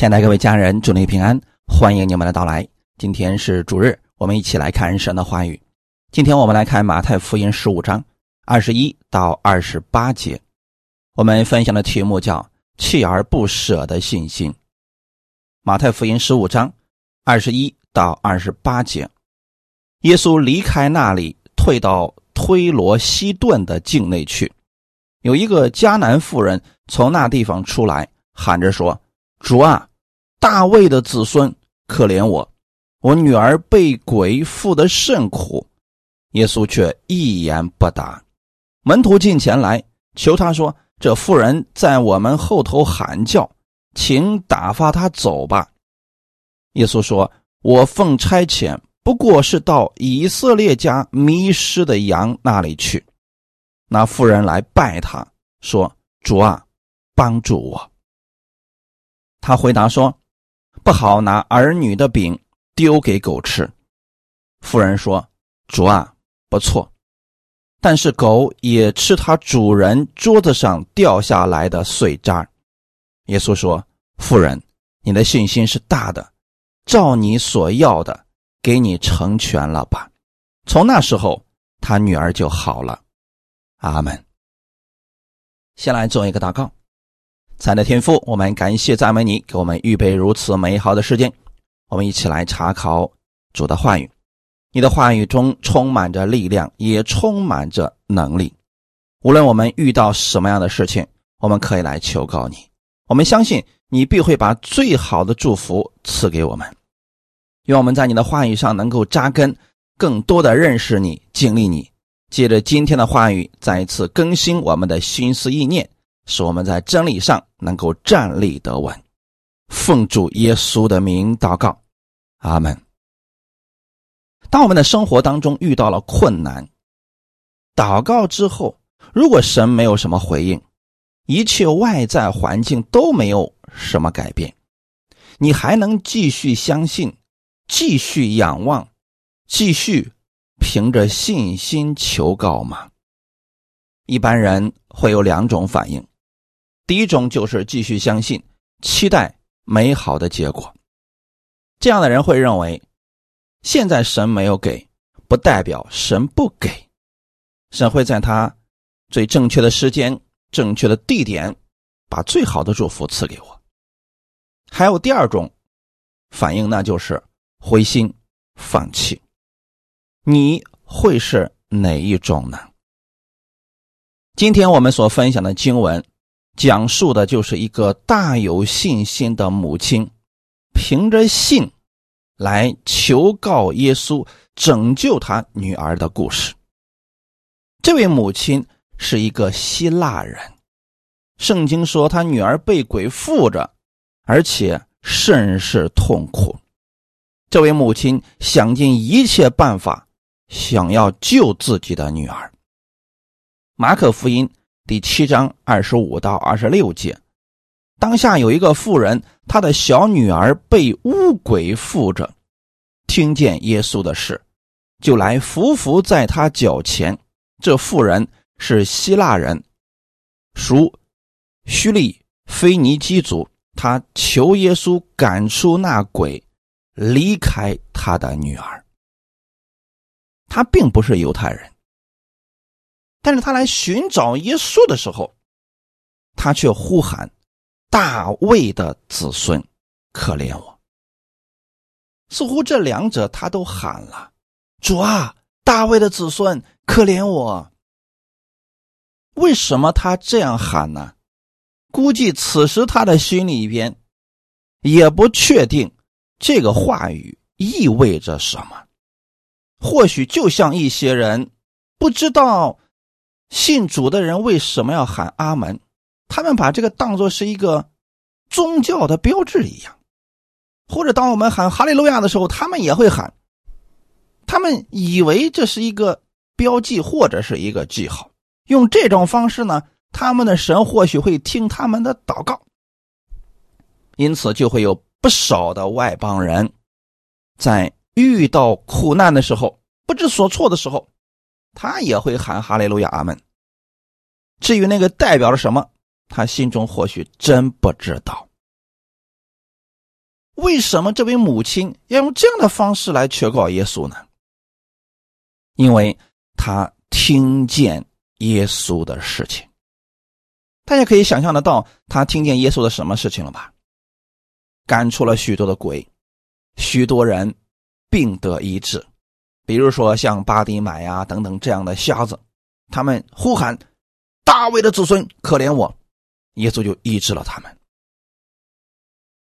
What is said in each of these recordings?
亲爱的各位家人，祝您平安，欢迎你们的到来。今天是主日，我们一起来看神的话语。今天我们来看马太福音十五章二十一到二十八节。我们分享的题目叫“锲而不舍的信心”。马太福音十五章二十一到二十八节，耶稣离开那里，退到推罗西顿的境内去。有一个迦南妇人从那地方出来，喊着说：“主啊，大卫的子孙，可怜我，我女儿被鬼附得甚苦。”耶稣却一言不答。门徒进前来求他说：“这妇人在我们后头喊叫，请打发她走吧。”耶稣说：“我奉差遣，不过是到以色列家迷失的羊那里去。”那妇人来拜他，说：“主啊，帮助我。”他回答说：“不好拿儿女的饼丢给狗吃。”妇人说：“主啊，不错，但是狗也吃它主人桌子上掉下来的碎渣。”耶稣说：“妇人，你的信心是大的，照你所要的，给你成全了吧。”从那时候，他女儿就好了。阿门。先来做一个祷告，亲爱的天赋，我们感谢赞美你，给我们预备如此美好的时间。我们一起来查考主的话语，你的话语中充满着力量，也充满着能力。无论我们遇到什么样的事情，我们可以来求告你。我们相信你必会把最好的祝福赐给我们。愿我们在你的话语上能够扎根，更多的认识你，经历你。借着今天的话语，再一次更新我们的心思意念，使我们在真理上能够站立得稳。奉主耶稣的名祷告，阿门。当我们的生活当中遇到了困难，祷告之后，如果神没有什么回应，一切外在环境都没有什么改变，你还能继续相信，继续仰望，继续。凭着信心求告吗？一般人会有两种反应，第一种就是继续相信，期待美好的结果。这样的人会认为，现在神没有给，不代表神不给，神会在他最正确的时间、正确的地点，把最好的祝福赐给我。还有第二种反应，那就是灰心放弃。你会是哪一种呢？今天我们所分享的经文，讲述的就是一个大有信心的母亲，凭着信来求告耶稣拯救他女儿的故事。这位母亲是一个希腊人，圣经说他女儿被鬼附着，而且甚是痛苦。这位母亲想尽一切办法。想要救自己的女儿。马可福音第七章二十五到二十六节，当下有一个妇人，她的小女儿被巫鬼附着，听见耶稣的事，就来伏伏在他脚前。这妇人是希腊人，属叙利腓尼基族，他求耶稣赶出那鬼，离开他的女儿。他并不是犹太人，但是他来寻找耶稣的时候，他却呼喊：“大卫的子孙，可怜我。”似乎这两者他都喊了：“主啊，大卫的子孙，可怜我。”为什么他这样喊呢？估计此时他的心里边也不确定这个话语意味着什么。或许就像一些人不知道信主的人为什么要喊阿门，他们把这个当做是一个宗教的标志一样；或者当我们喊哈利路亚的时候，他们也会喊，他们以为这是一个标记或者是一个记号。用这种方式呢，他们的神或许会听他们的祷告，因此就会有不少的外邦人在。遇到苦难的时候，不知所措的时候，他也会喊哈利路亚阿门。至于那个代表了什么，他心中或许真不知道。为什么这位母亲要用这样的方式来求告耶稣呢？因为他听见耶稣的事情。大家可以想象得到，他听见耶稣的什么事情了吧？赶出了许多的鬼，许多人病得医治，比如说像巴迪买呀等等这样的瞎子，他们呼喊：“大卫的子孙，可怜我！”耶稣就医治了他们。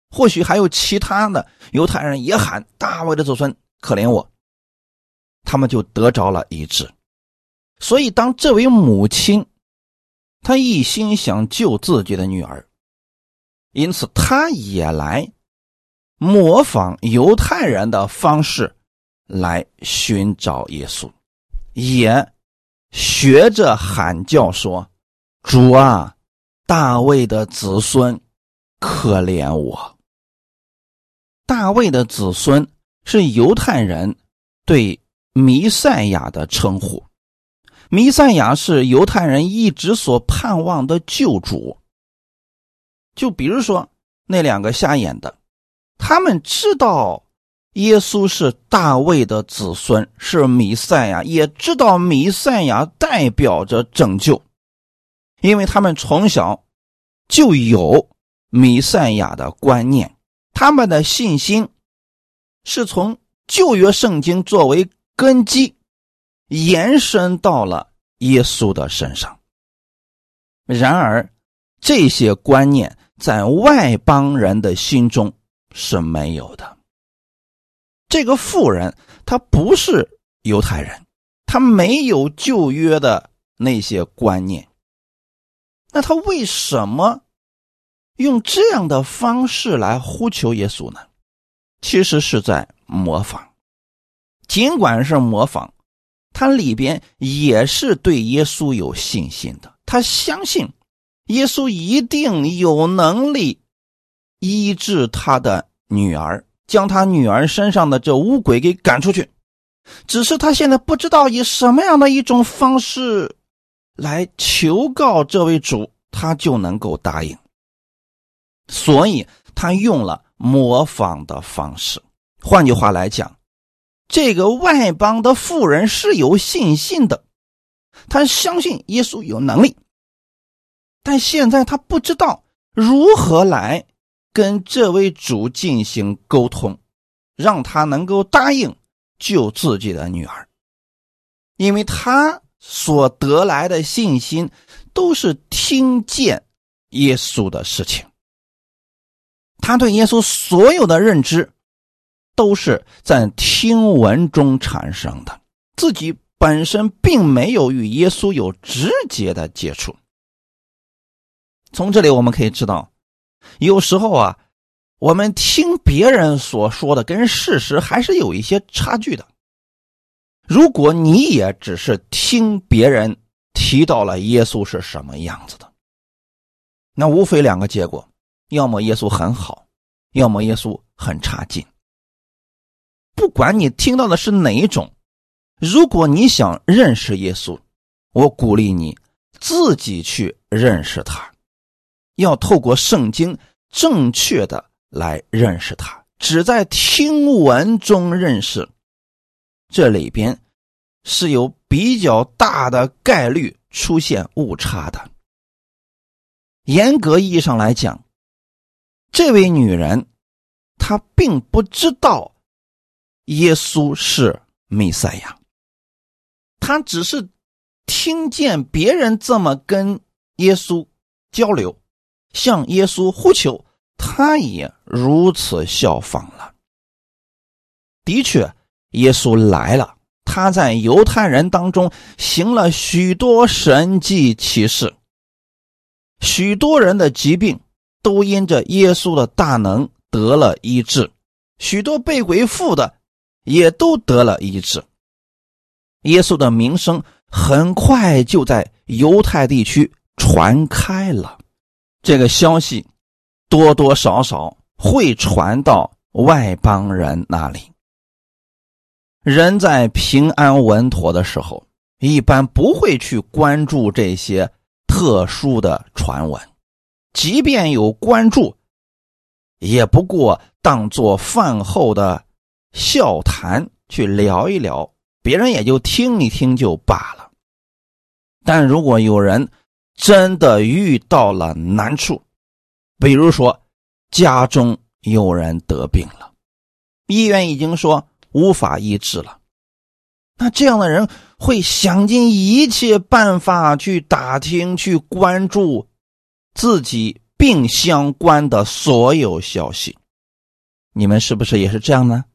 或许还有其他的犹太人也喊：“大卫的子孙，可怜我！”他们就得着了医治。所以，当这位母亲，她一心想救自己的女儿，因此她也来模仿犹太人的方式来寻找耶稣，也学着喊叫说：“主啊，大卫的子孙，可怜我。”大卫的子孙是犹太人对弥赛亚的称呼，弥赛亚是犹太人一直所盼望的救主。就比如说那两个瞎眼的，他们知道耶稣是大卫的子孙，是弥赛亚，也知道弥赛亚代表着拯救，因为他们从小就有弥赛亚的观念。他们的信心是从旧约圣经作为根基，延伸到了耶稣的身上。然而，这些观念在外邦人的心中是没有的。这个妇人她不是犹太人，她没有旧约的那些观念。那她为什么？用这样的方式来呼求耶稣呢，其实是在模仿。尽管是模仿，他里边也是对耶稣有信心的。他相信耶稣一定有能力医治他的女儿，将他女儿身上的这污鬼给赶出去。只是他现在不知道以什么样的一种方式来求告这位主，他就能够答应。所以他用了模仿的方式。换句话来讲，这个外邦的妇人是有信心的，他相信耶稣有能力，但现在他不知道如何来跟这位主进行沟通，让他能够答应救自己的女儿，因为他所得来的信心都是听见耶稣的事情。他对耶稣所有的认知，都是在听闻中产生的，自己本身并没有与耶稣有直接的接触。从这里我们可以知道，有时候啊，我们听别人所说的跟事实还是有一些差距的。如果你也只是听别人提到了耶稣是什么样子的，那无非两个结果。要么耶稣很好，要么耶稣很差劲。不管你听到的是哪一种，如果你想认识耶稣，我鼓励你自己去认识他，要透过圣经正确的来认识他。只在听闻中认识，这里边是有比较大的概率出现误差的。严格意义上来讲。这位女人，她并不知道耶稣是弥赛亚，她只是听见别人这么跟耶稣交流，向耶稣呼求，他也如此效仿了。的确，耶稣来了，他在犹太人当中行了许多神迹奇事，许多人的疾病。都因着耶稣的大能得了医治，许多被鬼附的也都得了医治。耶稣的名声很快就在犹太地区传开了，这个消息多多少少会传到外邦人那里。人在平安稳妥的时候，一般不会去关注这些特殊的传闻。即便有关注，也不过当做饭后的笑谈去聊一聊，别人也就听一听就罢了。但如果有人真的遇到了难处，比如说家中有人得病了，医院已经说无法医治了，那这样的人会想尽一切办法去打听、去关注自己。病相关的所有消息，你们是不是也是这样呢？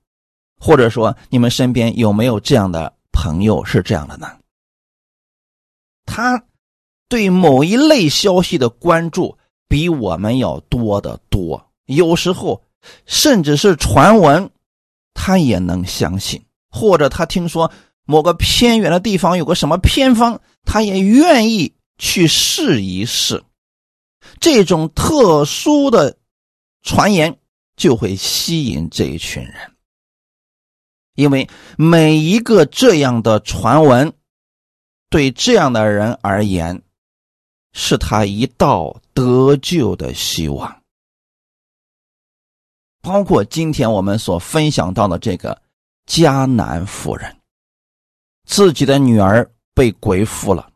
或者说，你们身边有没有这样的朋友是这样的呢？他对某一类消息的关注比我们要多得多，有时候甚至是传闻，他也能相信；或者他听说某个偏远的地方有个什么偏方，他也愿意去试一试。这种特殊的传言就会吸引这一群人，因为每一个这样的传闻，对这样的人而言，是他一道得救的希望。包括今天我们所分享到的这个迦南妇人，自己的女儿被鬼附了，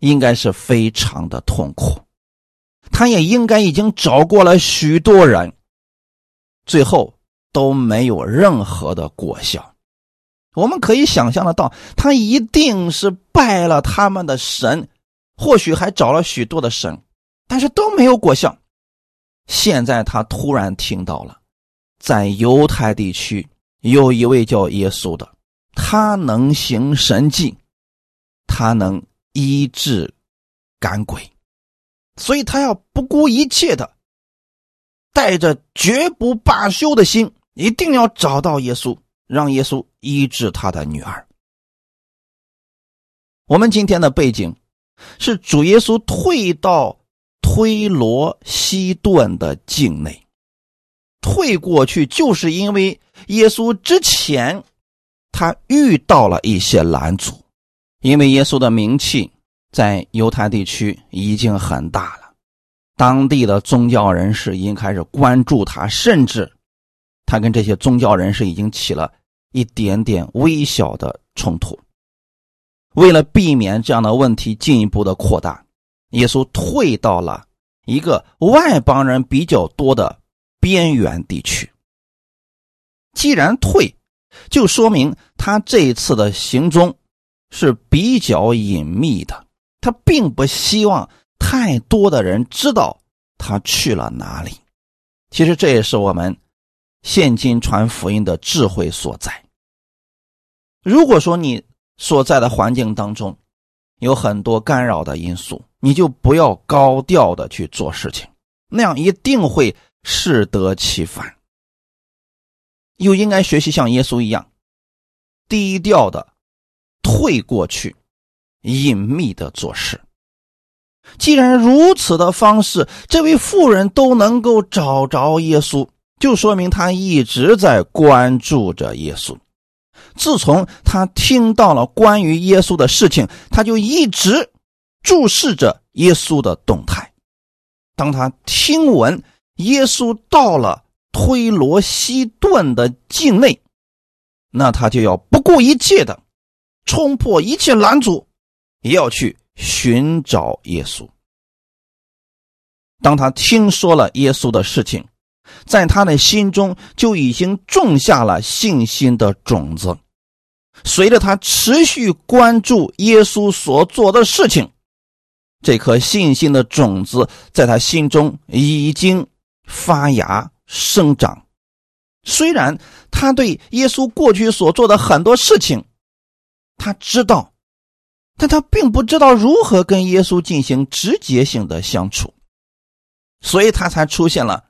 应该是非常的痛苦。他也应该已经找过了许多人，最后都没有任何的果效。我们可以想象得到，他一定是拜了他们的神，或许还找了许多的神，但是都没有果效。现在他突然听到了，在犹太地区有一位叫耶稣的，他能行神迹，他能医治赶鬼。所以他要不顾一切的，带着绝不罢休的心，一定要找到耶稣，让耶稣医治他的女儿。我们今天的背景是主耶稣退到推罗西顿的境内，退过去就是因为耶稣之前他遇到了一些拦阻，因为耶稣的名气。在犹太地区已经很大了，当地的宗教人士已经开始关注他，甚至他跟这些宗教人士已经起了一点点微小的冲突。为了避免这样的问题进一步的扩大，耶稣退到了一个外邦人比较多的边缘地区。既然退，就说明他这一次的行踪是比较隐秘的。他并不希望太多的人知道他去了哪里。其实这也是我们现今传福音的智慧所在。如果说你所在的环境当中有很多干扰的因素，你就不要高调的去做事情，那样一定会适得其反。又应该学习像耶稣一样低调的退过去。隐秘的做事。既然如此的方式，这位妇人都能够找着耶稣，就说明他一直在关注着耶稣。自从他听到了关于耶稣的事情，他就一直注视着耶稣的动态。当他听闻耶稣到了推罗西顿的境内，那他就要不顾一切的冲破一切拦阻。也要去寻找耶稣。当他听说了耶稣的事情，在他的心中就已经种下了信心的种子。随着他持续关注耶稣所做的事情，这颗信心的种子在他心中已经发芽生长。虽然他对耶稣过去所做的很多事情，他知道。但他并不知道如何跟耶稣进行直接性的相处，所以他才出现了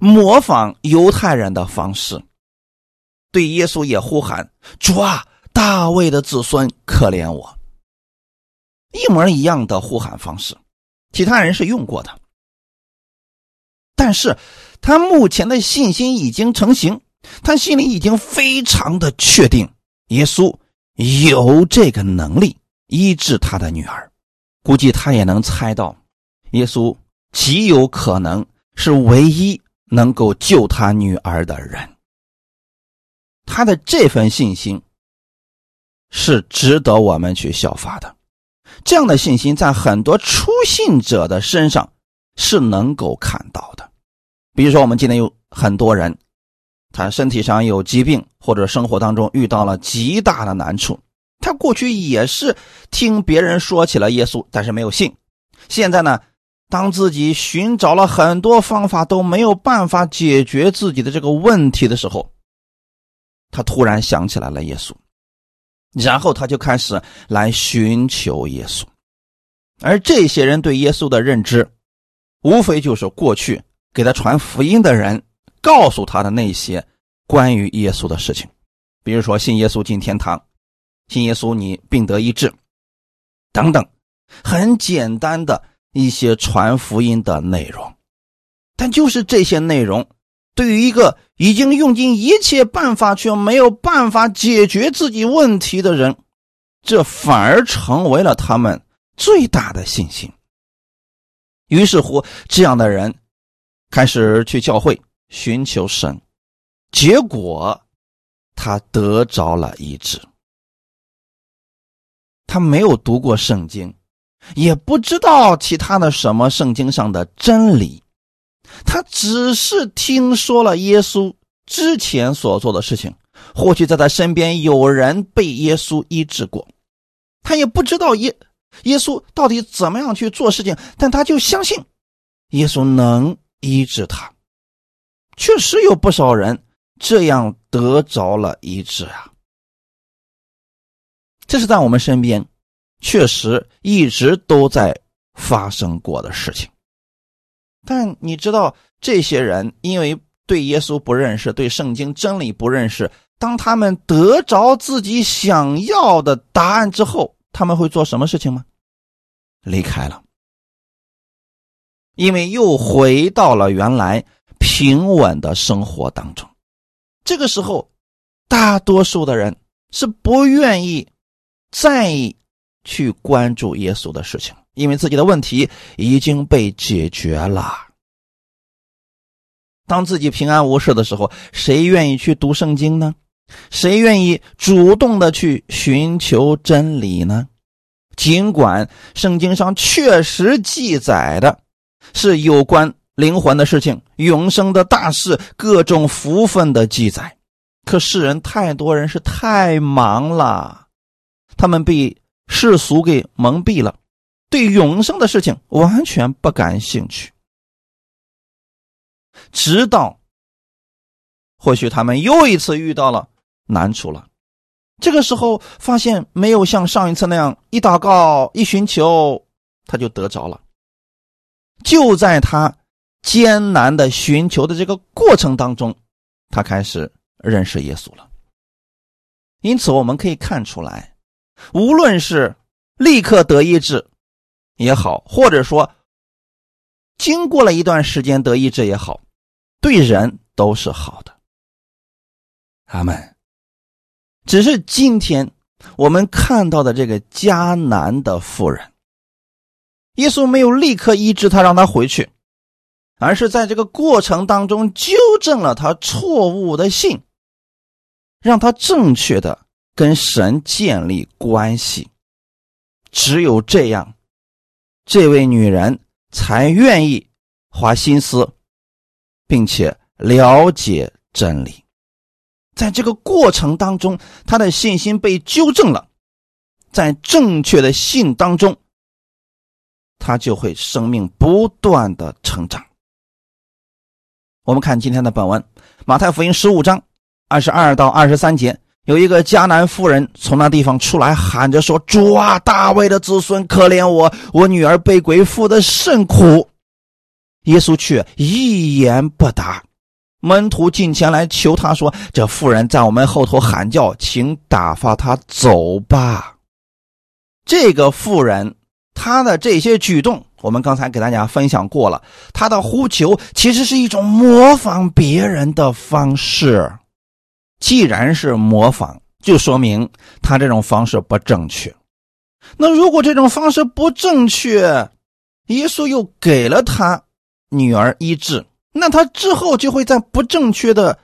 模仿犹太人的方式，对耶稣也呼喊：“主啊，大卫的子孙，可怜我！”一模一样的呼喊方式，其他人是用过的，但是他目前的信心已经成型，他心里已经非常的确定，耶稣有这个能力。医治他的女儿，估计他也能猜到，耶稣极有可能是唯一能够救他女儿的人。他的这份信心是值得我们去效法的。这样的信心在很多初信者的身上是能够看到的。比如说，我们今天有很多人，他身体上有疾病，或者生活当中遇到了极大的难处。他过去也是听别人说起了耶稣，但是没有信。现在呢，当自己寻找了很多方法都没有办法解决自己的这个问题的时候，他突然想起来了耶稣，然后他就开始来寻求耶稣。而这些人对耶稣的认知，无非就是过去。给他传福音的人告诉他的那些关于耶稣的事情，比如说信耶稣进天堂，信耶稣你病得医治，等等，很简单的一些传福音的内容。但就是这些内容，对于一个已经用尽一切办法却没有办法解决自己问题的人，这反而成为了他们最大的信心。于是乎，这样的人。开始去教会寻求神，结果他得着了医治。他没有读过圣经，也不知道其他的什么圣经上的真理，他只是听说了耶稣之前所做的事情，或许在他身边有人被耶稣医治过，他也不知道耶耶稣到底怎么样去做事情，但他就相信耶稣能。医治他，确实有不少人这样得着了医治啊。这是在我们身边，确实一直都在发生过的事情。但你知道，这些人因为对耶稣不认识，对圣经真理不认识，当他们得着自己想要的答案之后，他们会做什么事情吗？离开了。因为又回到了原来平稳的生活当中，这个时候，大多数的人是不愿意再去关注耶稣的事情，因为自己的问题已经被解决了。当自己平安无事的时候，谁愿意去读圣经呢？谁愿意主动的去寻求真理呢？尽管圣经上确实记载的。是有关灵魂的事情、永生的大事、各种福分的记载。可世人太多人是太忙了，他们被世俗给蒙蔽了，对永生的事情完全不感兴趣。直到或许他们又一次遇到了难处了，这个时候发现没有像上一次那样一祷告、一寻求，他就得着了。就在他艰难的寻求的这个过程当中，他开始认识耶稣了。因此，我们可以看出来，无论是立刻得医治也好，或者说经过了一段时间得医治也好，对人都是好的。阿门。只是今天我们看到的这个迦南的妇人。耶稣没有立刻医治他，让他回去，而是在这个过程当中纠正了他错误的信，让他正确的跟神建立关系。只有这样，这位女人才愿意花心思，并且了解真理。在这个过程当中，她的信心被纠正了，在正确的信当中。他就会生命不断的成长。我们看今天的本文，《马太福音》十五章二十二到二十三节，有一个迦南妇人从那地方出来，喊着说：“主啊，大卫的子孙，可怜我，我女儿被鬼附的甚苦。”耶稣却一言不答。门徒进前来求他说：“这妇人在我们后头喊叫，请打发她走吧。”这个妇人。她的这些举动，我们刚才给大家分享过了。她的呼求其实是一种模仿别人的方式。既然是模仿，就说明他这种方式不正确。那如果这种方式不正确，耶稣又给了他女儿医治，那他之后就会在不正确的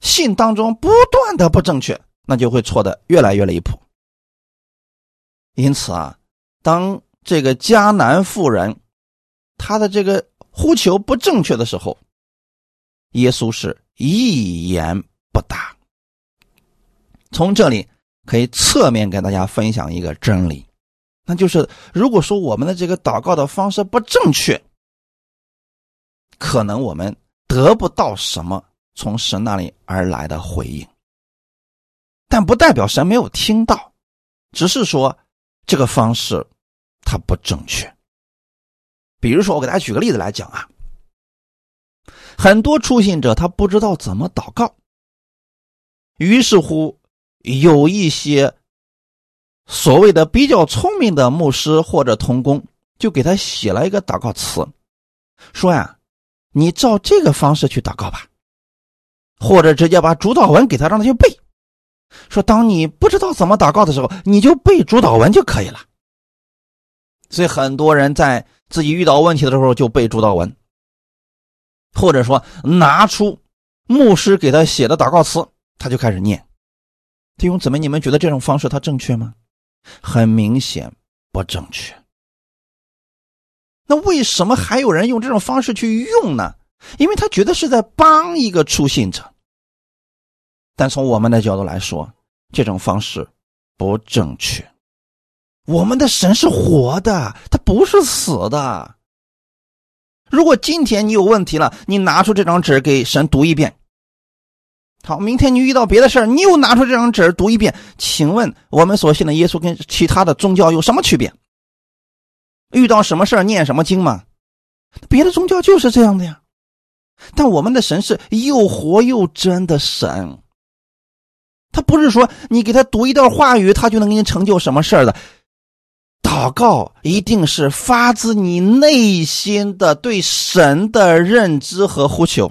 信当中不断的不正确，那就会错的越来越离谱。因此啊，当这个迦南妇人他的这个呼求不正确的时候，耶稣是一言不答。从这里可以侧面跟大家分享一个真理，那就是如果说我们的这个祷告的方式不正确，可能我们得不到什么从神那里而来的回应，但不代表神没有听到，只是说这个方式它不正确。比如说，我给大家举个例子来讲啊，很多初信者他不知道怎么祷告，于是乎有一些所谓的比较聪明的牧师或者童工就给他写了一个祷告词，说呀。你照这个方式去祷告吧，或者直接把主导文给他，让他去背。说当你不知道怎么祷告的时候，你就背主导文就可以了。所以很多人在自己遇到问题的时候就背主导文，或者说拿出牧师给他写的祷告词，他就开始念。弟兄姊妹，你们觉得这种方式它正确吗？很明显不正确。那为什么还有人用这种方式去用呢？因为他觉得是在帮一个出信者。但从我们的角度来说，这种方式不正确。我们的神是活的，他不是死的。如果今天你有问题了，你拿出这张纸给神读一遍。好，明天你遇到别的事儿，你又拿出这张纸读一遍。请问我们所信的耶稣跟其他的宗教有什么区别？遇到什么事念什么经嘛？别的宗教就是这样的呀。但我们的神是又活又真的神，他不是说你给他读一段话语，他就能给你成就什么事儿的。祷告一定是发自你内心的对神的认知和呼求，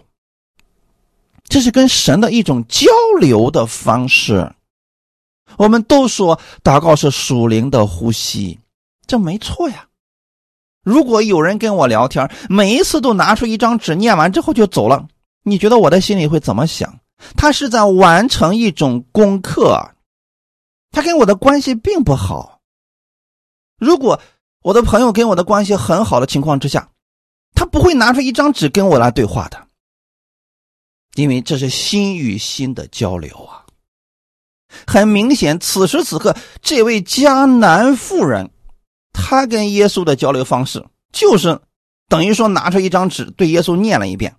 这是跟神的一种交流的方式。我们都说祷告是属灵的呼吸，这没错呀。如果有人跟我聊天，每一次都拿出一张纸，念完之后就走了，你觉得我的心里会怎么想？他是在完成一种功课，他跟我的关系并不好。如果我的朋友跟我的关系很好的情况之下，他不会拿出一张纸跟我来对话的，因为这是心与心的交流啊。很明显，此时此刻，这位迦南妇人。她跟耶稣的交流方式，就是等于说拿出一张纸对耶稣念了一遍，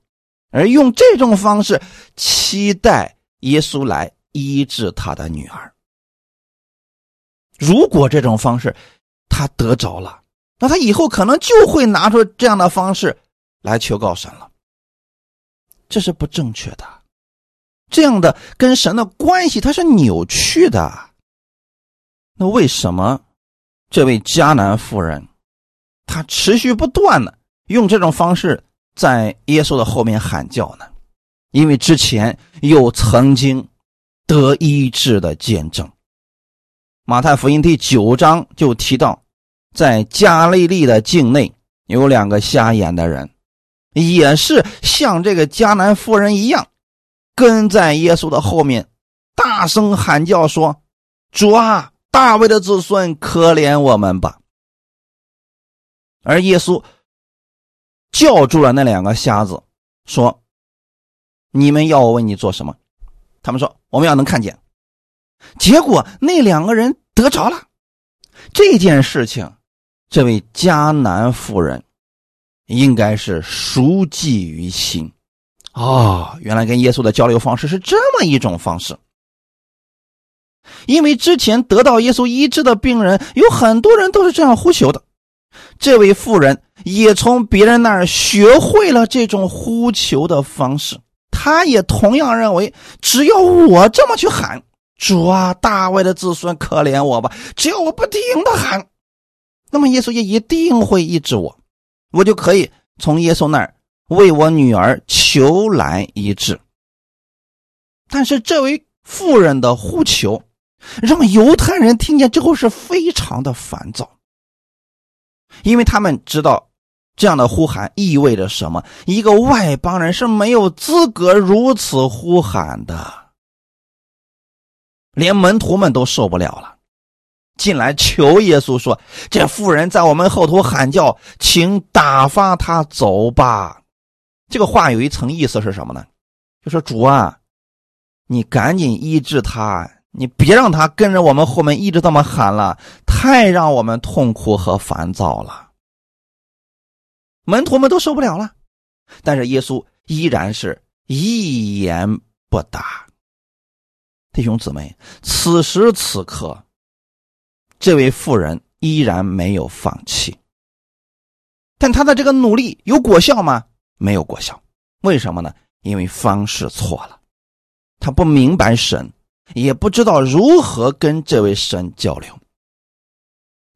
而用这种方式期待耶稣来医治他的女儿。如果这种方式他得着了，那他以后可能就会拿出这样的方式来求告神了。这是不正确的，这样的跟神的关系它是扭曲的。那为什么？这位迦南妇人，她持续不断的用这种方式在耶稣的后面喊叫呢，因为之前有曾经得医治的见证。马太福音第九章就提到，在加利利的境内有两个瞎眼的人，也是像这个迦南妇人一样，跟在耶稣的后面，大声喊叫说：“主啊！”大卫的子孙，可怜我们吧！而耶稣叫住了那两个瞎子，说：“你们要我为你做什么？”他们说：“我们要能看见。”结果那两个人得着了这件事情。这位迦南妇人应该是熟记于心哦，原来跟耶稣的交流方式是这么一种方式。因为之前得到耶稣医治的病人有很多人都是这样呼求的，这位妇人也从别人那儿学会了这种呼求的方式。他也同样认为，只要我这么去喊“主啊，大卫的子孙，可怜我吧”，只要我不停的喊，那么耶稣也一定会医治我，我就可以从耶稣那儿为我女儿求来医治。但是这位妇人的呼求。让犹太人听见之后是非常的烦躁，因为他们知道这样的呼喊意味着什么？一个外邦人是没有资格如此呼喊的，连门徒们都受不了了，进来求耶稣说：“这妇人在我们后头喊叫，请打发他走吧。”这个话有一层意思是什么呢？就说主啊，你赶紧医治他，你别让他跟着我们后面一直这么喊了，太让我们痛苦和烦躁了。门徒们都受不了了，但是耶稣依然是一言不答。弟兄姊妹，此时此刻，这位妇人依然没有放弃，但他的这个努力有果效吗？没有果效，为什么呢？因为方式错了，他不明白神，也不知道如何跟这位神交流。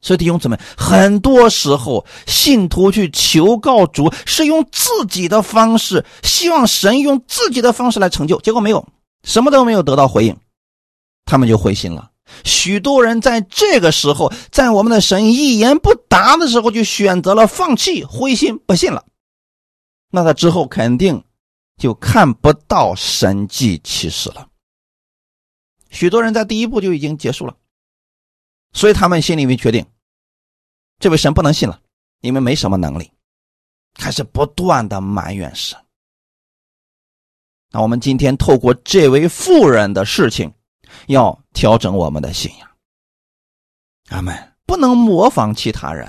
所以弟兄姊妹，很多时候信徒去求告主，是用自己的方式，希望神用自己的方式来成就，结果没有，什么都没有得到回应，他们就灰心了。许多人在这个时候，在我们的神一言不答的时候，就选择了放弃、灰心、不信了。那他之后肯定就看不到神迹奇事了。许多人在第一步就已经结束了，所以他们心里面决定，这位神不能信了，因为没什么能力，开始不断的埋怨神。那我们今天透过这位妇人的事情，要调整我们的信仰。阿门，不能模仿其他人。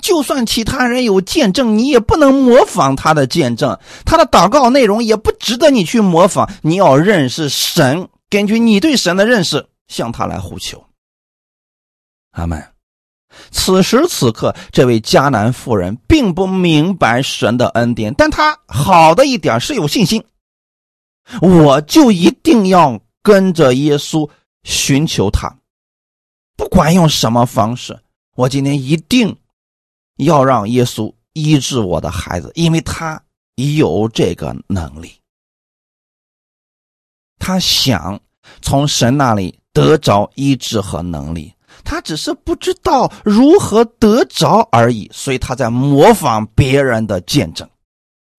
就算其他人有见证，你也不能模仿他的见证。他的祷告内容也不值得你去模仿。你要认识神，根据你对神的认识，向他来呼求。阿门。此时此刻，这位迦南妇人并不明白神的恩典，但她好的一点是有信心。我就一定要跟着耶稣寻求他，不管用什么方式，我今天一定。要让耶稣医治我的孩子，因为他有这个能力。他想从神那里得着医治和能力，他只是不知道如何得着而已，所以他在模仿别人的见证。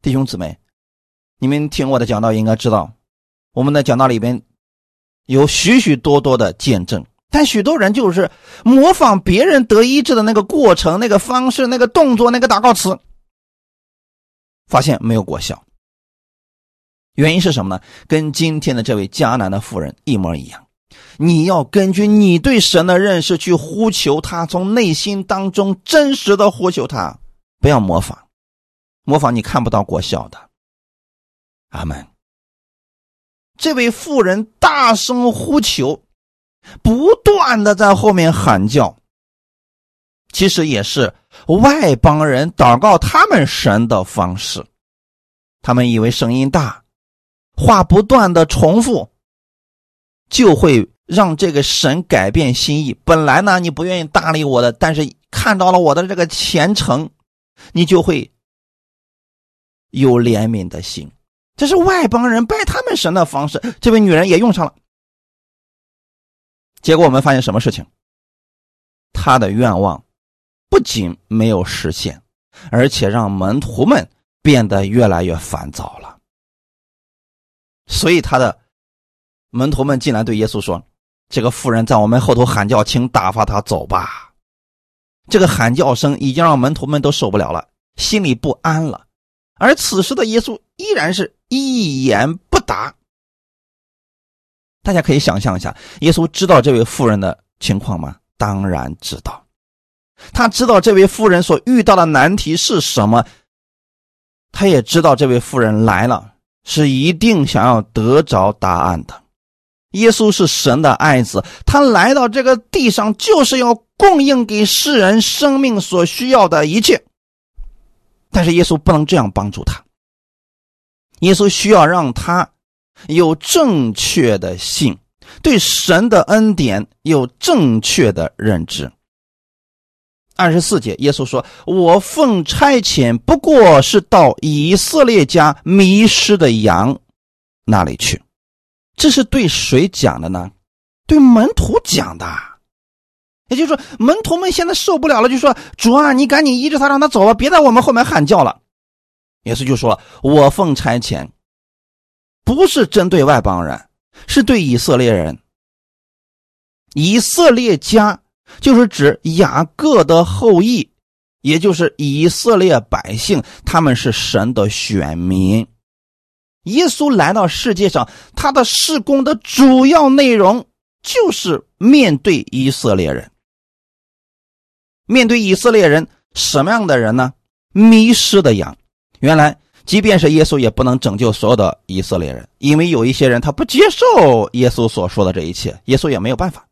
弟兄姊妹，你们听我的讲道应该知道，我们的讲道里边有许许多多的见证。但许多人就是模仿别人得医治的那个过程、那个方式、那个动作、那个祷告词，发现没有果效。原因是什么呢？跟今天的这位迦南的妇人一模一样。你要根据你对神的认识去呼求他，从内心当中真实的呼求他，不要模仿，模仿你看不到果效的。阿门。这位妇人大声呼求。不断的在后面喊叫，其实也是外邦人祷告他们神的方式。他们以为声音大，话不断的重复，就会让这个神改变心意。本来呢，你不愿意搭理我的，但是看到了我的这个虔诚，你就会有怜悯的心。这是外邦人拜他们神的方式。这位女人也用上了。结果我们发现什么事情？他的愿望不仅没有实现，而且让门徒们变得越来越烦躁了。所以他的门徒们进来对耶稣说：“这个妇人在我们后头喊叫，请打发他走吧。”这个喊叫声已经让门徒们都受不了了，心里不安了。而此时的耶稣依然是一言不答。大家可以想象一下，耶稣知道这位妇人的情况吗？当然知道，他知道这位妇人所遇到的难题是什么，他也知道这位妇人来了是一定想要得着答案的。耶稣是神的爱子，他来到这个地上就是要供应给世人生命所需要的一切，但是耶稣不能这样帮助他，耶稣需要让他。有正确的信，对神的恩典有正确的认知。二十四节，耶稣说：“我奉差遣，不过是到以色列家迷失的羊那里去。”这是对谁讲的呢？对门徒讲的。也就是说，门徒们现在受不了了，就说：“主啊，你赶紧医治他，让他走吧，别在我们后面喊叫了。”耶稣就说：“我奉差遣，不是针对外邦人，是对以色列人。以色列家就是指雅各的后裔，也就是以色列百姓，他们是神的选民。耶稣来到世界上，他的事工的主要内容就是面对以色列人。面对以色列人，什么样的人呢？迷失的羊。”原来，即便是耶稣也不能拯救所有的以色列人，因为有一些人他不接受耶稣所说的这一切，耶稣也没有办法。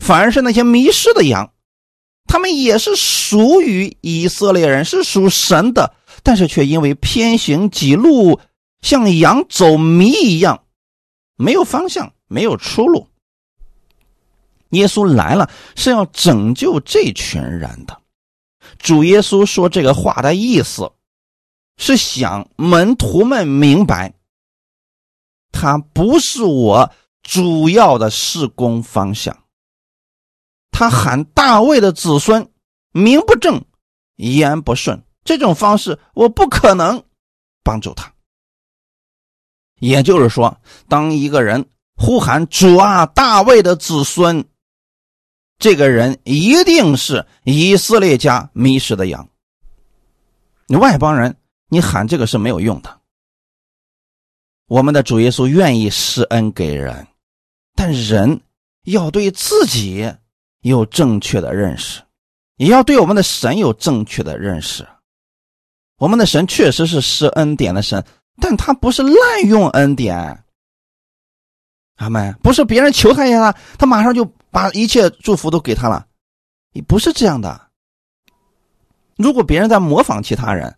反而是那些迷失的羊，他们也是属于以色列人，是属神的，但是却因为偏行己路，像羊走迷一样，没有方向，没有出路。耶稣来了，是要拯救这群人的。主耶稣说这个话的意思。是想门徒们明白，他不是我主要的施工方向。他喊大卫的子孙，名不正言不顺，这种方式我不可能帮助他。也就是说，当一个人呼喊主啊，大卫的子孙，这个人一定是以色列家迷失的羊。你外邦人。你喊这个是没有用的。我们的主耶稣愿意施恩给人，但人要对自己有正确的认识，也要对我们的神有正确的认识。我们的神确实是施恩典的神，但他不是滥用恩典。阿门！不是别人求他一下，他马上就把一切祝福都给他了，你不是这样的。如果别人在模仿其他人。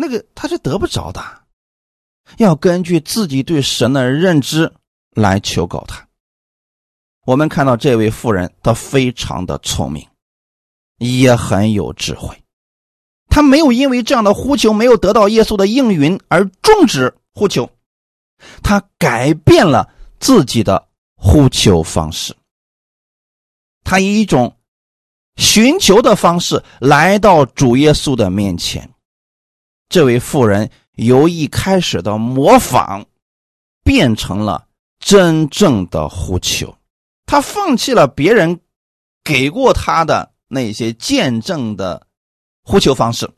那个他是得不着的，要根据自己对神的认知来求告他。我们看到这位妇人，她非常的聪明，也很有智慧。她没有因为这样的呼求没有得到耶稣的应允而终止呼求，她改变了自己的呼求方式。她以一种寻求的方式来到主耶稣的面前。这位妇人由一开始的模仿，变成了真正的呼求。他放弃了别人给过他的那些见证的呼求方式，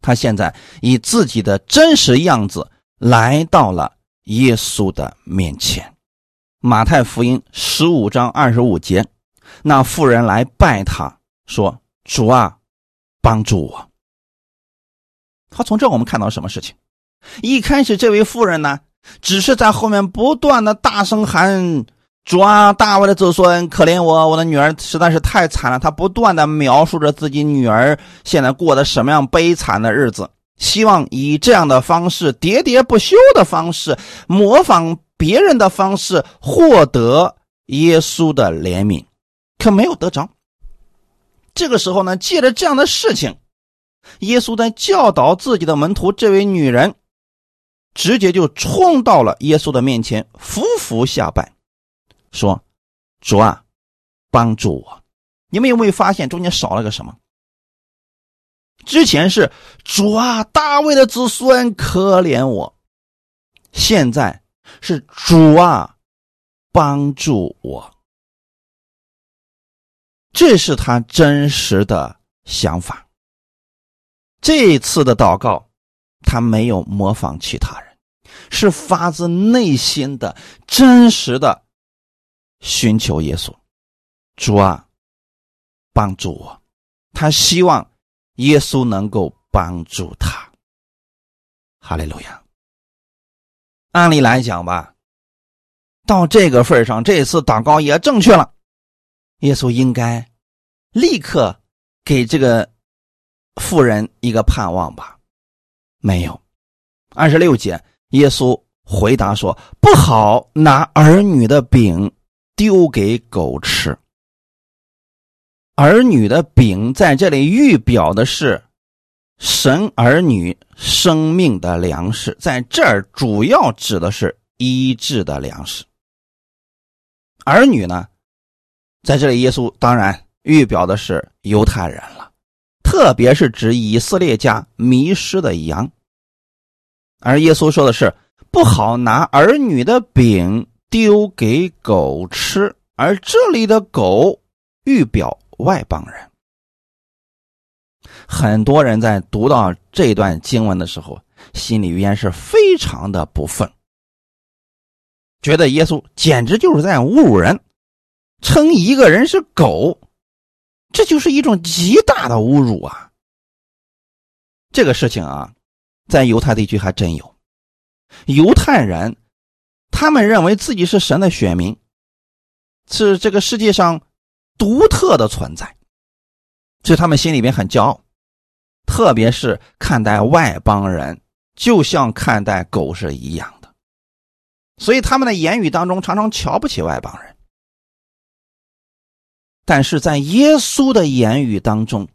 他现在以自己的真实样子来到了耶稣的面前。马太福音十五章二十五节，那妇人来拜他说：“主啊，帮助我。”他从这我们看到什么事情？一开始这位妇人呢，只是在后面不断的大声喊：“主啊，大卫的子孙，可怜我，我的女儿实在是太惨了。”他不断的描述着自己女儿现在过的什么样悲惨的日子，希望以这样的方式喋喋不休的方式，模仿别人的方式，获得耶稣的怜悯，可没有得着。这个时候呢，借着这样的事情。耶稣在教导自己的门徒，这位女人直接就冲到了耶稣的面前，伏伏下拜，说：“主啊，帮助我！”你们有没有发现中间少了个什么？之前是“主啊，大卫的子孙，可怜我”，现在是“主啊，帮助我”。这是他真实的想法。这次的祷告，他没有模仿其他人，是发自内心的、真实的寻求耶稣。主啊，帮助我！他希望耶稣能够帮助他。哈利路亚。按理来讲吧，到这个份上，这次祷告也正确了，耶稣应该立刻给这个。富人一个盼望吧，没有。二十六节，耶稣回答说：“不好拿儿女的饼丢给狗吃。儿女的饼在这里预表的是神儿女生命的粮食，在这儿主要指的是医治的粮食。儿女呢，在这里，耶稣当然预表的是犹太人了，特别是指以色列家迷失的羊。而耶稣说的是不好拿儿女的饼丢给狗吃，而这里的狗预表外邦人。很多人在读到这段经文的时候，心里边是非常的不忿，觉得耶稣简直就是在侮辱人，称一个人是狗，这就是一种极大的侮辱啊！这个事情啊，在犹太地区还真有，犹太人他们认为自己是神的选民，是这个世界上独特的存在，所以他们心里边很骄傲。特别是看待外邦人，就像看待狗是一样的，所以他们的言语当中常常瞧不起外邦人。但是在耶稣的言语当中，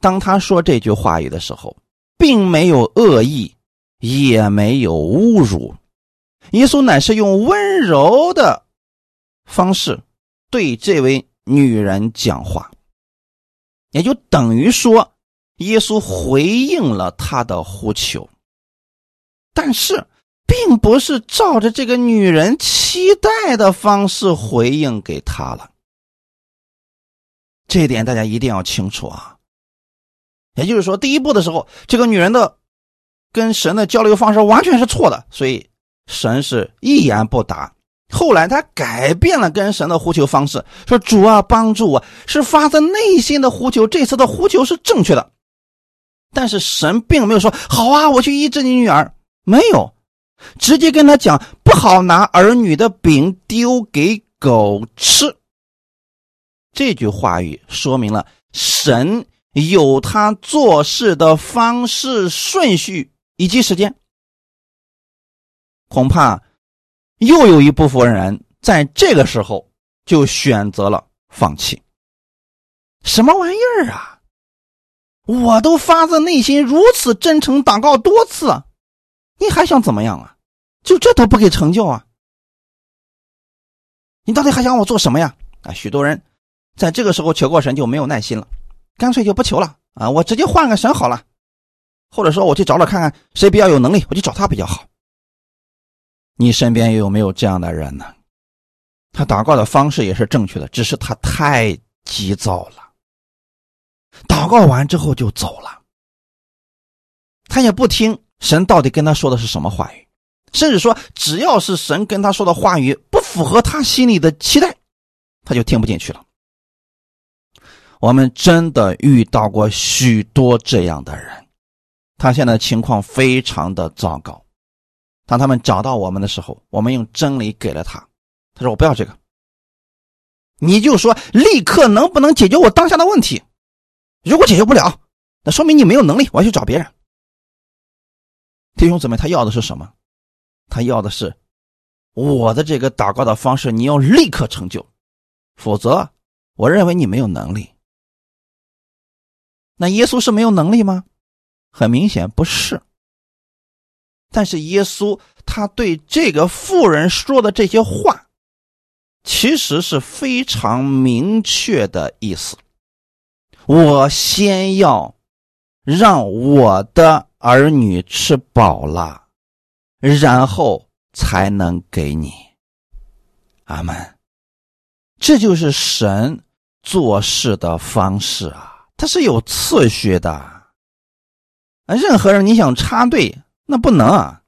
当他说这句话语的时候，并没有恶意，也没有侮辱，耶稣乃是用温柔的方式对这位女人讲话，也就等于说。耶稣回应了他的呼求，但是并不是照着这个女人期待的方式回应给他了。这一点大家一定要清楚啊！也就是说，第一步的时候，这个女人的跟神的交流方式完全是错的，所以神是一言不答。后来他改变了跟神的呼求方式，说：“主啊，帮助我！”是发自内心的呼求，这次的呼求是正确的。但是神并没有说好啊，我去医治你女儿，没有，直接跟他讲不好拿儿女的饼丢给狗吃。这句话语说明了神有他做事的方式、顺序以及时间。恐怕又有一部分人在这个时候就选择了放弃。什么玩意儿啊！我都发自内心如此真诚祷告多次，你还想怎么样啊？就这都不给成就啊？你到底还想我做什么呀？啊，许多人在这个时候求过神就没有耐心了，干脆就不求了啊！我直接换个神好了，或者说我去找找看看谁比较有能力，我去找他比较好。你身边有没有这样的人呢？他祷告的方式也是正确的，只是他太急躁了。祷告完之后就走了，他也不听神到底跟他说的是什么话语，甚至说只要是神跟他说的话语不符合他心里的期待，他就听不进去了。我们真的遇到过许多这样的人，他现在情况非常的糟糕。当他们找到我们的时候，我们用真理给了他，他说：“我不要这个，你就说立刻能不能解决我当下的问题。”如果解决不了，那说明你没有能力，我要去找别人。弟兄姊妹，他要的是什么？他要的是我的这个祷告的方式，你要立刻成就，否则我认为你没有能力。那耶稣是没有能力吗？很明显不是。但是耶稣他对这个妇人说的这些话，其实是非常明确的意思。我先要让我的儿女吃饱了，然后才能给你。阿门。这就是神做事的方式啊，他是有次序的。任何人你想插队，那不能啊。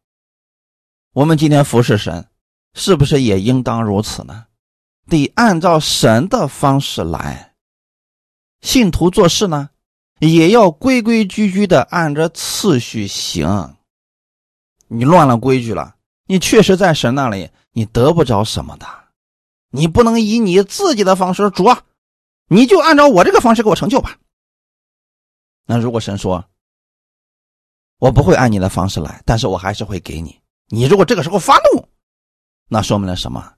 我们今天服侍神，是不是也应当如此呢？得按照神的方式来。信徒做事呢，也要规规矩矩的按着次序行。你乱了规矩了，你确实在神那里你得不着什么的。你不能以你自己的方式，主啊，你就按照我这个方式给我成就吧。那如果神说，我不会按你的方式来，但是我还是会给你。你如果这个时候发怒，那说明了什么？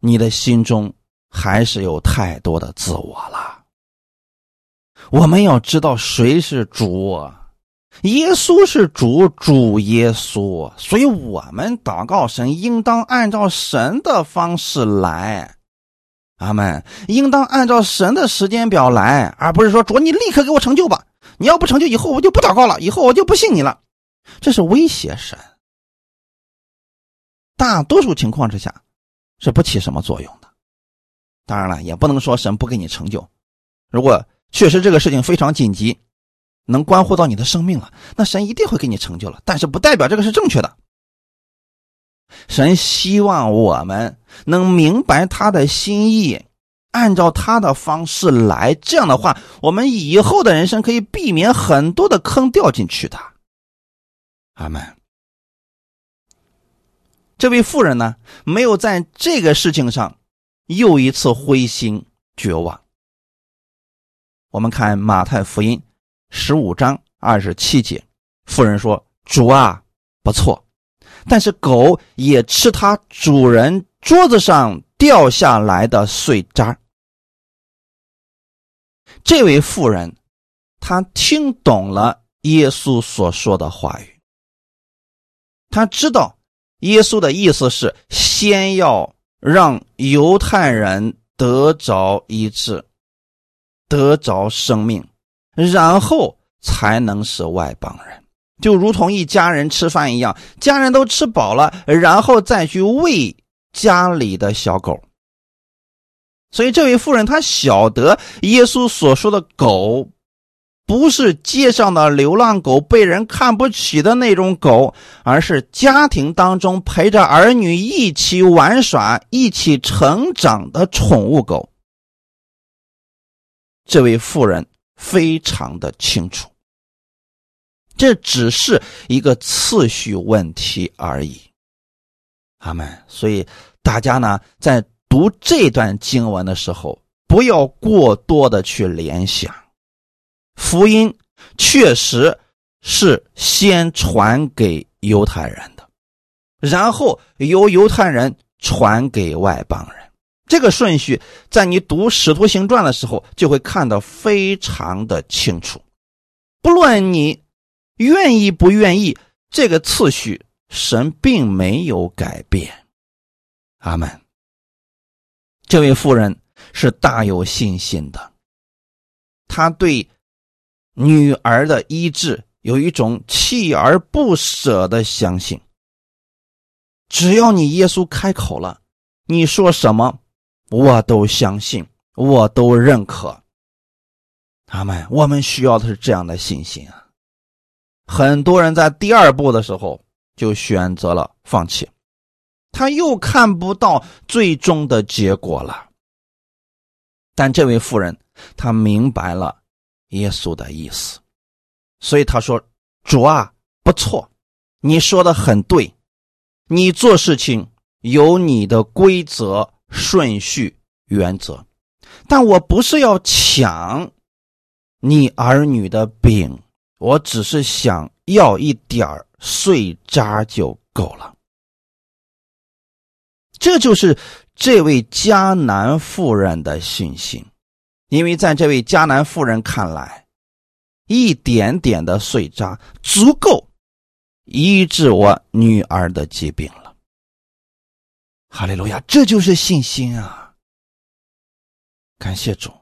你的心中还是有太多的自我了。我们要知道谁是主，耶稣是主，主耶稣，所以我们祷告神应当按照神的方式来。阿门。应当按照神的时间表来，而不是说主你立刻给我成就吧。你要不成就，以后我就不祷告了，以后我就不信你了。这是威胁神。大多数情况之下是不起什么作用的。当然了，也不能说神不给你成就。如果确实这个事情非常紧急，能关乎到你的生命了，那神一定会给你成就了。但是不代表这个是正确的。神希望我们能明白他的心意，按照他的方式来。这样的话，我们以后的人生可以避免很多的坑掉进去的。阿门。这位妇人呢，没有在这个事情上又一次灰心绝望。我们看马太福音十五章二十七节，妇人说：“主啊，不错。”但是狗也吃它主人桌子上掉下来的碎渣。这位妇人，她听懂了耶稣所说的话语。他知道耶稣的意思是先要让犹太人得着医治，得着生命，然后才能是外邦人。就如同一家人吃饭一样，家人都吃饱了，然后再去喂家里的小狗。所以这位妇人她晓得耶稣所说的狗，不是街上的流浪狗，被人看不起的那种狗，而是家庭当中陪着儿女一起玩耍、一起成长的宠物狗。这位妇人非常的清楚。这只是一个次序问题而已，阿门。所以大家呢，在读这段经文的时候，不要过多的去联想。福音确实是先传给犹太人的，然后由犹太人传给外邦人。这个顺序，在你读《使徒行传》的时候，就会看得非常的清楚。不论你。愿意不愿意？这个次序，神并没有改变。阿门。这位妇人是大有信心的，她对女儿的医治有一种锲而不舍的相信。只要你耶稣开口了，你说什么，我都相信，我都认可。他们。我们需要的是这样的信心啊。很多人在第二步的时候就选择了放弃，他又看不到最终的结果了。但这位妇人，她明白了耶稣的意思，所以他说：“主啊，不错，你说的很对，你做事情有你的规则、顺序、原则，但我不是要抢你儿女的饼。”我只是想要一点碎渣就够了。这就是这位迦南妇人的信心，因为在这位迦南妇人看来，一点点的碎渣足够医治我女儿的疾病了。哈利路亚，这就是信心啊！感谢主，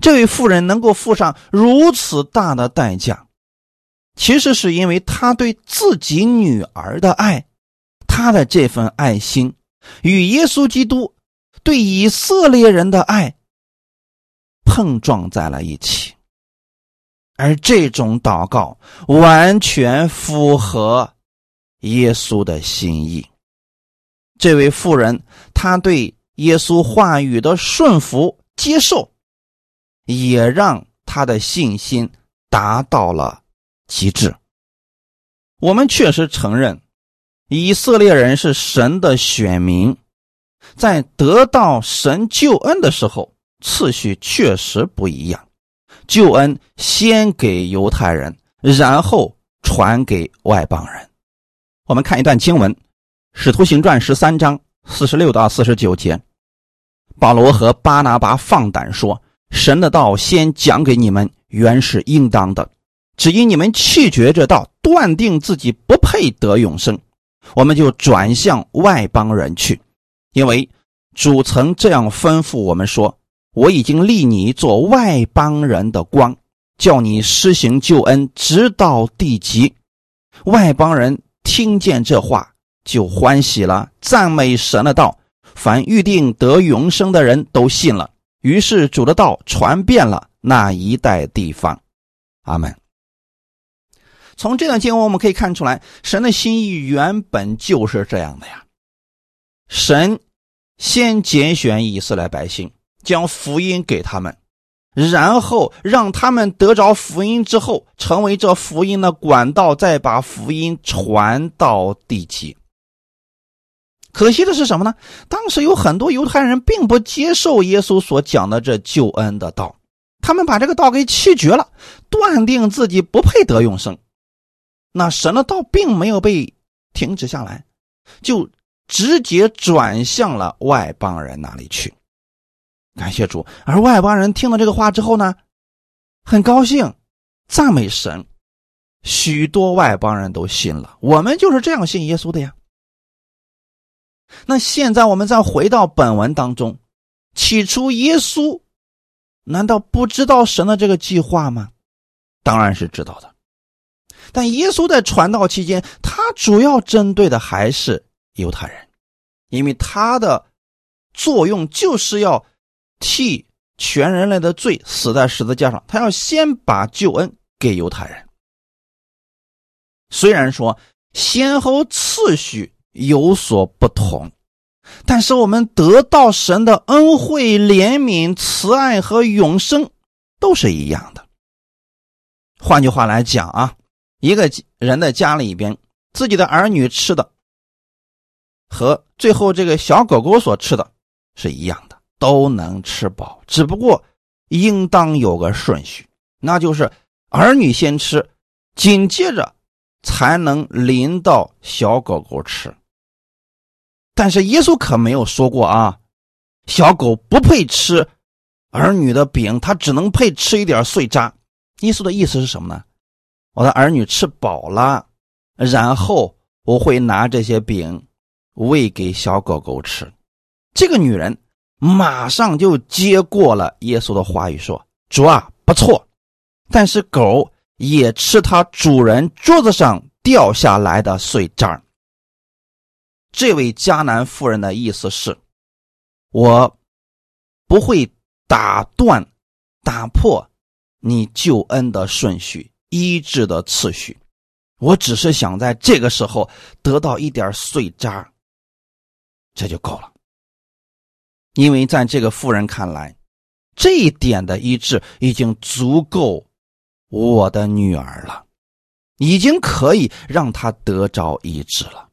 这位妇人能够付上如此大的代价。其实是因为她对自己女儿的爱，她的这份爱心与耶稣基督对以色列人的爱碰撞在了一起，而这种祷告完全符合耶稣的心意。这位妇人，她对耶稣话语的顺服接受，也让他的信心达到了。极致。我们确实承认，以色列人是神的选民，在得到神救恩的时候，次序确实不一样。救恩先给犹太人，然后传给外邦人。我们看一段经文，《使徒行传》十三章四十六到四十九节，保罗和巴拿巴放胆说：“神的道先讲给你们，原是应当的。”只因你们弃绝这道，断定自己不配得永生，我们就转向外邦人去，因为主曾这样吩咐我们说：“我已经立你做外邦人的光，叫你施行救恩，直到地极。”外邦人听见这话就欢喜了，赞美神的道。凡预定得永生的人都信了，于是主的道传遍了那一带地方。阿门。从这段经文我们可以看出来，神的心意原本就是这样的呀。神先拣选以色列百姓，将福音给他们，然后让他们得着福音之后，成为这福音的管道，再把福音传到地极。可惜的是什么呢？当时有很多犹太人并不接受耶稣所讲的这救恩的道，他们把这个道给弃绝了，断定自己不配得永生。那神的道并没有被停止下来，就直接转向了外邦人那里去。感谢主，而外邦人听了这个话之后呢，很高兴，赞美神。许多外邦人都信了。我们就是这样信耶稣的呀。那现在我们再回到本文当中，起初耶稣难道不知道神的这个计划吗？当然是知道的。但耶稣在传道期间，他主要针对的还是犹太人，因为他的作用就是要替全人类的罪死在十字架上，他要先把救恩给犹太人。虽然说先后次序有所不同，但是我们得到神的恩惠、怜悯、慈爱和永生都是一样的。换句话来讲啊。一个人的家里边，自己的儿女吃的和最后这个小狗狗所吃的是一样的，都能吃饱。只不过应当有个顺序，那就是儿女先吃，紧接着才能临到小狗狗吃。但是耶稣可没有说过啊，小狗不配吃儿女的饼，它只能配吃一点碎渣。耶稣的意思是什么呢？我的儿女吃饱了，然后我会拿这些饼喂给小狗狗吃。这个女人马上就接过了耶稣的话语，说：“主啊，不错，但是狗也吃它主人桌子上掉下来的碎渣。”这位迦南妇人的意思是：我不会打断、打破你救恩的顺序。医治的次序，我只是想在这个时候得到一点碎渣，这就够了。因为在这个妇人看来，这一点的医治已经足够我的女儿了，已经可以让她得着医治了。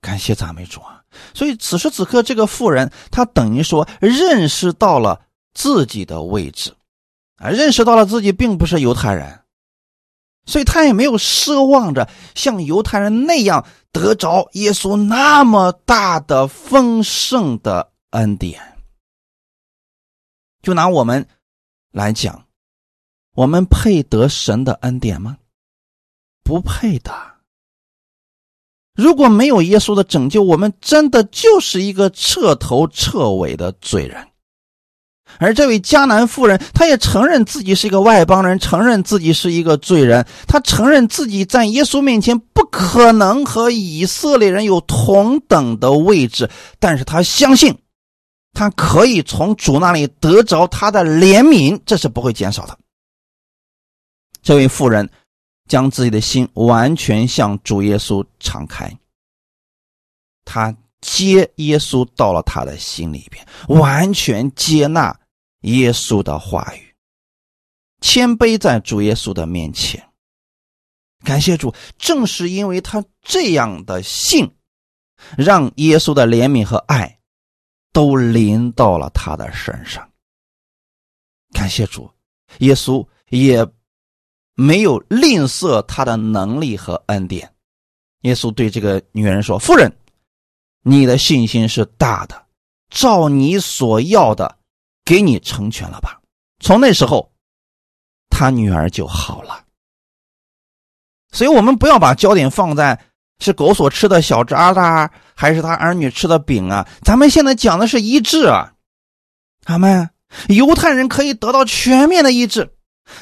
感谢赞美主啊！所以此时此刻，这个妇人她等于说认识到了自己的位置。啊，认识到了自己并不是犹太人，所以他也没有奢望着像犹太人那样得着耶稣那么大的丰盛的恩典。就拿我们来讲，我们配得神的恩典吗？不配的。如果没有耶稣的拯救，我们真的就是一个彻头彻尾的罪人。而这位迦南妇人，她也承认自己是一个外邦人，承认自己是一个罪人，她承认自己在耶稣面前不可能和以色列人有同等的位置，但是她相信，她可以从主那里得着他的怜悯，这是不会减少的。这位妇人将自己的心完全向主耶稣敞开，他接耶稣到了他的心里边，完全接纳。耶稣的话语，谦卑在主耶稣的面前，感谢主。正是因为他这样的信，让耶稣的怜悯和爱都临到了他的身上。感谢主，耶稣也没有吝啬他的能力和恩典。耶稣对这个女人说：“夫人，你的信心是大的，照你所要的。”给你成全了吧？从那时候，他女儿就好了。所以，我们不要把焦点放在是狗所吃的小渣渣，还是他儿女吃的饼啊？咱们现在讲的是医治啊，阿门。犹太人可以得到全面的医治，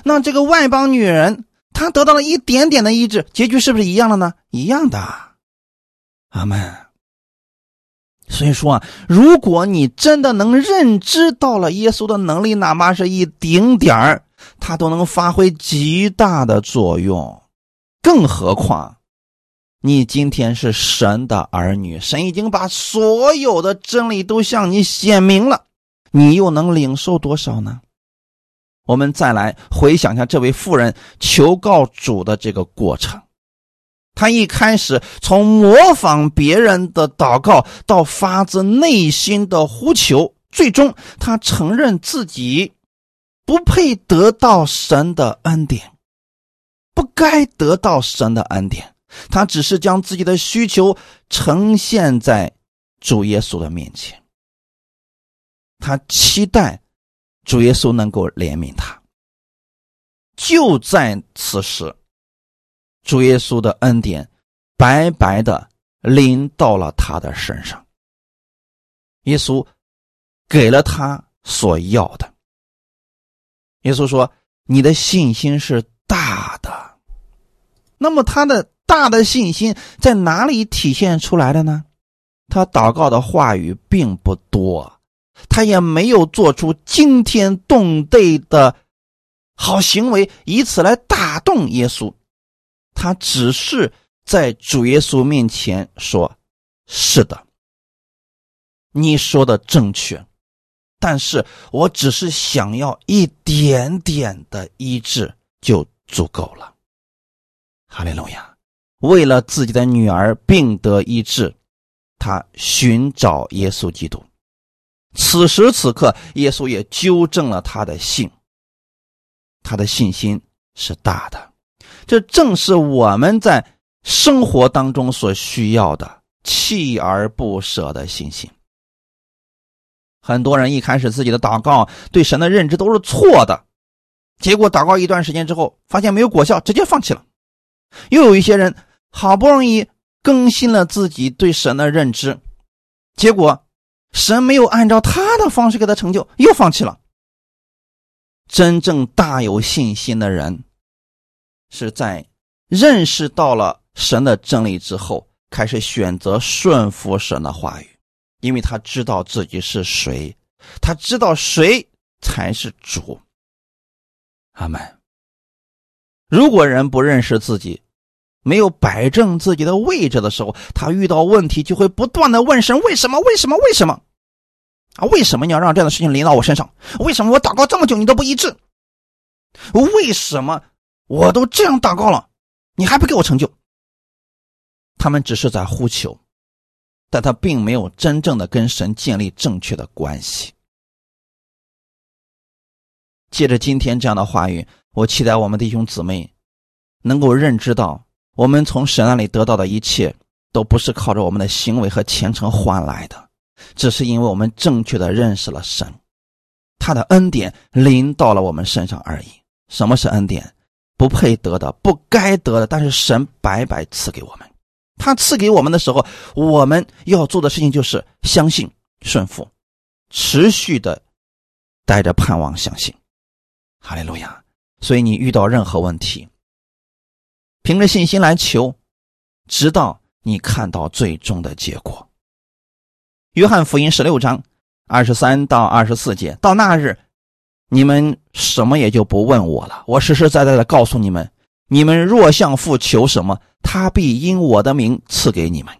那这个外邦女人她得到了一点点的医治，结局是不是一样的呢？一样的，阿门。所以说啊，如果你真的能认知到了耶稣的能力，哪怕是一丁点儿，他都能发挥极大的作用。更何况，你今天是神的儿女，神已经把所有的真理都向你显明了。你又能领受多少呢？我们再来回想一下这位妇人求告主的这个过程。他一开始从模仿别人的祷告，到发自内心的呼求，最终他承认自己不配得到神的恩典，不该得到神的恩典。他只是将自己的需求呈现在主耶稣的面前。他期待主耶稣能够怜悯他。就在此时，主耶稣的恩典白白的临到了他的身上。耶稣给了他所要的。耶稣说：“你的信心是大的。”那么他的大的信心在哪里体现出来的呢？他祷告的话语并不多。他也没有做出惊天动地的好行为，以此来打动耶稣。他只是在主耶稣面前说：“是的，你说的正确，但是我只是想要一点点的医治就足够了。”哈利路亚！为了自己的女儿病得医治，他寻找耶稣基督。此时此刻，耶稣也纠正了他的信。他的信心是大的，这正是我们在生活当中所需要的锲而不舍的信心。很多人一开始自己的祷告对神的认知都是错的，结果祷告一段时间之后，发现没有果效，直接放弃了。又有一些人好不容易更新了自己对神的认知，结果。神没有按照他的方式给他成就，又放弃了。真正大有信心的人，是在认识到了神的真理之后，开始选择顺服神的话语，因为他知道自己是谁，他知道谁才是主。阿门。如果人不认识自己，没有摆正自己的位置的时候，他遇到问题就会不断的问神：为什么？为什么？为什么？啊，为什么你要让这样的事情临到我身上？为什么我祷告这么久你都不一致？为什么我都这样祷告了，你还不给我成就？他们只是在呼求，但他并没有真正的跟神建立正确的关系。借着今天这样的话语，我期待我们弟兄姊妹能够认知到。我们从神那里得到的一切，都不是靠着我们的行为和虔诚换来的，只是因为我们正确的认识了神，他的恩典临到了我们身上而已。什么是恩典？不配得的、不该得的，但是神白白赐给我们。他赐给我们的时候，我们要做的事情就是相信、顺服，持续的带着盼望相信。哈利路亚！所以你遇到任何问题。凭着信心来求，直到你看到最终的结果。约翰福音十六章二十三到二十四节，到那日，你们什么也就不问我了。我实实在在的告诉你们：你们若向父求什么，他必因我的名赐给你们。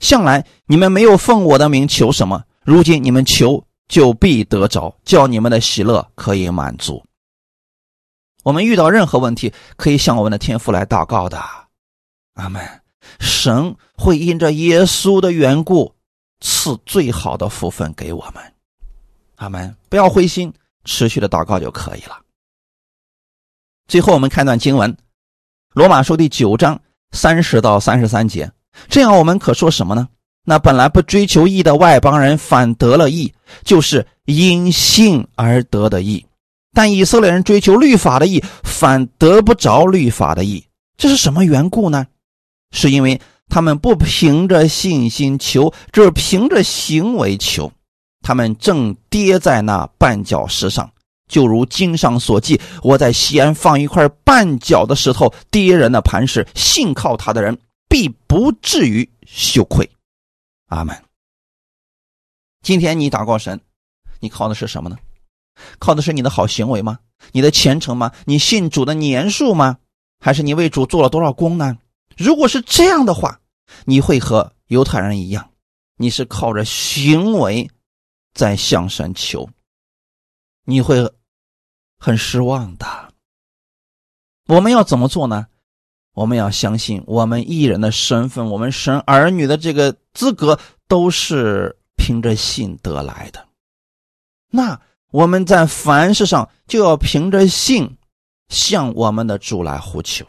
向来你们没有奉我的名求什么，如今你们求就必得着，叫你们的喜乐可以满足。我们遇到任何问题，可以向我们的天父来祷告的，阿门。神会因着耶稣的缘故赐最好的福分给我们，阿门。不要灰心，持续的祷告就可以了。最后，我们看段经文，《罗马书》第九章三十到三十三节。这样，我们可说什么呢？那本来不追求义的外邦人，反得了义，就是因信而得的义。但以色列人追求律法的义，反得不着律法的义，这是什么缘故呢？是因为他们不凭着信心求，只是凭着行为求。他们正跌在那绊脚石上，就如经上所记：“我在西安放一块绊脚的石头，跌人的磐石，信靠他的人必不至于羞愧。”阿门。今天你祷告神，你靠的是什么呢？靠的是你的好行为吗？你的虔诚吗？你信主的年数吗？还是你为主做了多少功呢？如果是这样的话，你会和犹太人一样，你是靠着行为在向神求，你会很失望的。我们要怎么做呢？我们要相信，我们艺人的身份，我们神儿女的这个资格，都是凭着信得来的。那我们在凡事上就要凭着信。向我们的主来呼求，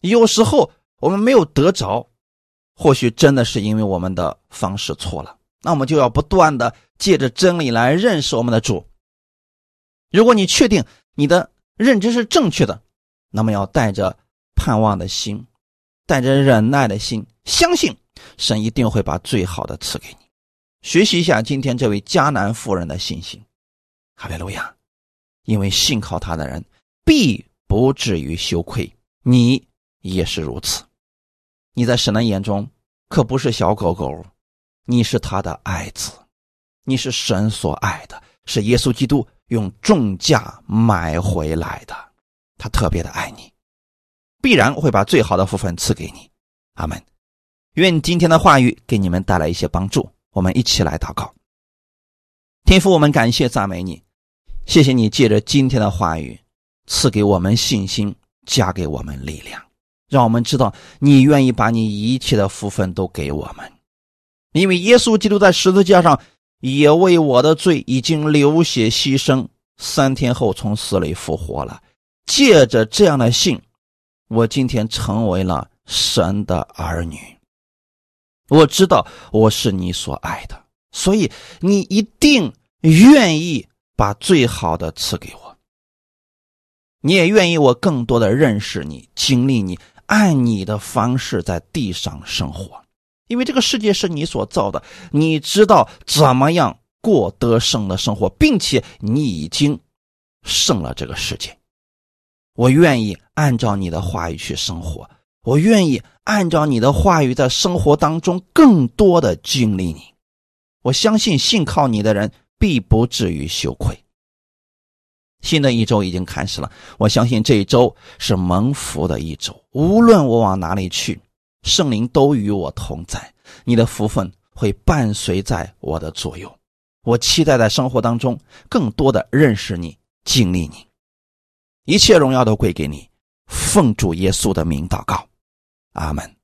有时候我们没有得着，或许真的是因为我们的方式错了。那我们就要不断的借着真理来认识我们的主。如果你确定你的认知是正确的，那么要带着盼望的心，带着忍耐的心，相信神一定会把最好的赐给你。学习一下今天这位迦南妇人的信心，哈利路亚！因为信靠他的人。必不至于羞愧，你也是如此。你在神的眼中可不是小狗狗，你是他的爱子，你是神所爱的，是耶稣基督用重价买回来的。他特别的爱你，必然会把最好的福分赐给你。阿门。愿今天的话语给你们带来一些帮助。我们一起来祷告。天父，我们感谢赞美你，谢谢你借着今天的话语。赐给我们信心，加给我们力量，让我们知道你愿意把你一切的福分都给我们，因为耶稣基督在十字架上也为我的罪已经流血牺牲，三天后从死里复活了。借着这样的信，我今天成为了神的儿女。我知道我是你所爱的，所以你一定愿意把最好的赐给我。你也愿意我更多的认识你，经历你，按你的方式在地上生活，因为这个世界是你所造的，你知道怎么样过得胜的生活，并且你已经胜了这个世界。我愿意按照你的话语去生活，我愿意按照你的话语在生活当中更多的经历你。我相信信靠你的人必不至于羞愧。新的一周已经开始了，我相信这一周是蒙福的一周。无论我往哪里去，圣灵都与我同在，你的福分会伴随在我的左右。我期待在生活当中更多的认识你、经历你。一切荣耀都归给你，奉主耶稣的名祷告，阿门。